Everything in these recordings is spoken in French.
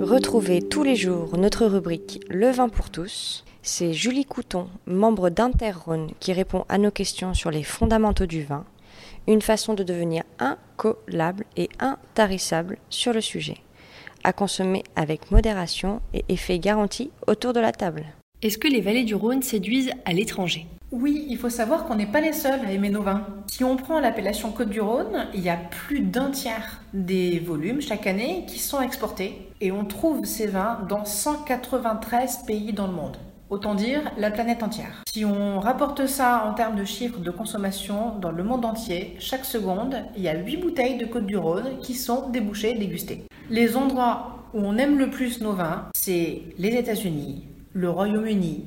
Retrouvez tous les jours notre rubrique Le vin pour tous. C'est Julie Couton, membre d'Interrhône, qui répond à nos questions sur les fondamentaux du vin, une façon de devenir incollable et intarissable sur le sujet. À consommer avec modération et effet garanti autour de la table. Est-ce que les vallées du Rhône séduisent à l'étranger? Oui, il faut savoir qu'on n'est pas les seuls à aimer nos vins. Si on prend l'appellation Côte du Rhône, il y a plus d'un tiers des volumes chaque année qui sont exportés et on trouve ces vins dans 193 pays dans le monde. Autant dire la planète entière. Si on rapporte ça en termes de chiffres de consommation dans le monde entier, chaque seconde, il y a 8 bouteilles de Côte du Rhône qui sont débouchées, dégustées. Les endroits où on aime le plus nos vins, c'est les États-Unis, le Royaume-Uni,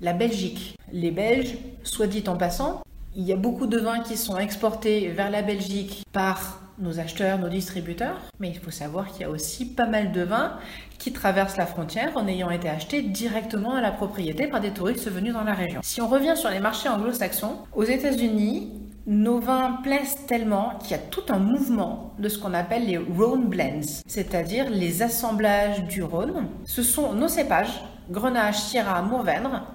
la Belgique. Les Belges, soit dit en passant, il y a beaucoup de vins qui sont exportés vers la Belgique par nos acheteurs, nos distributeurs, mais il faut savoir qu'il y a aussi pas mal de vins qui traversent la frontière en ayant été achetés directement à la propriété par des touristes venus dans la région. Si on revient sur les marchés anglo-saxons, aux États-Unis, nos vins plaisent tellement qu'il y a tout un mouvement de ce qu'on appelle les Rhone Blends, c'est-à-dire les assemblages du Rhône. Ce sont nos cépages, Grenache, Syrah, Mourvèdre,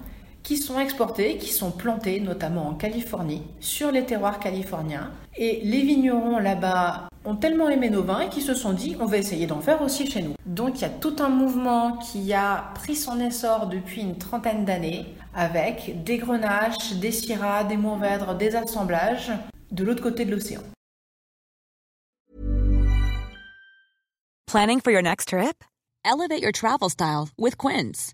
qui sont exportés, qui sont plantés notamment en Californie, sur les terroirs californiens. Et les vignerons là-bas ont tellement aimé nos vins qu'ils se sont dit on va essayer d'en faire aussi chez nous. Donc il y a tout un mouvement qui a pris son essor depuis une trentaine d'années avec des grenaches, des syrahs, des mourvèdres, des assemblages de l'autre côté de l'océan. Planning for your next trip? Elevate your travel style with Quince.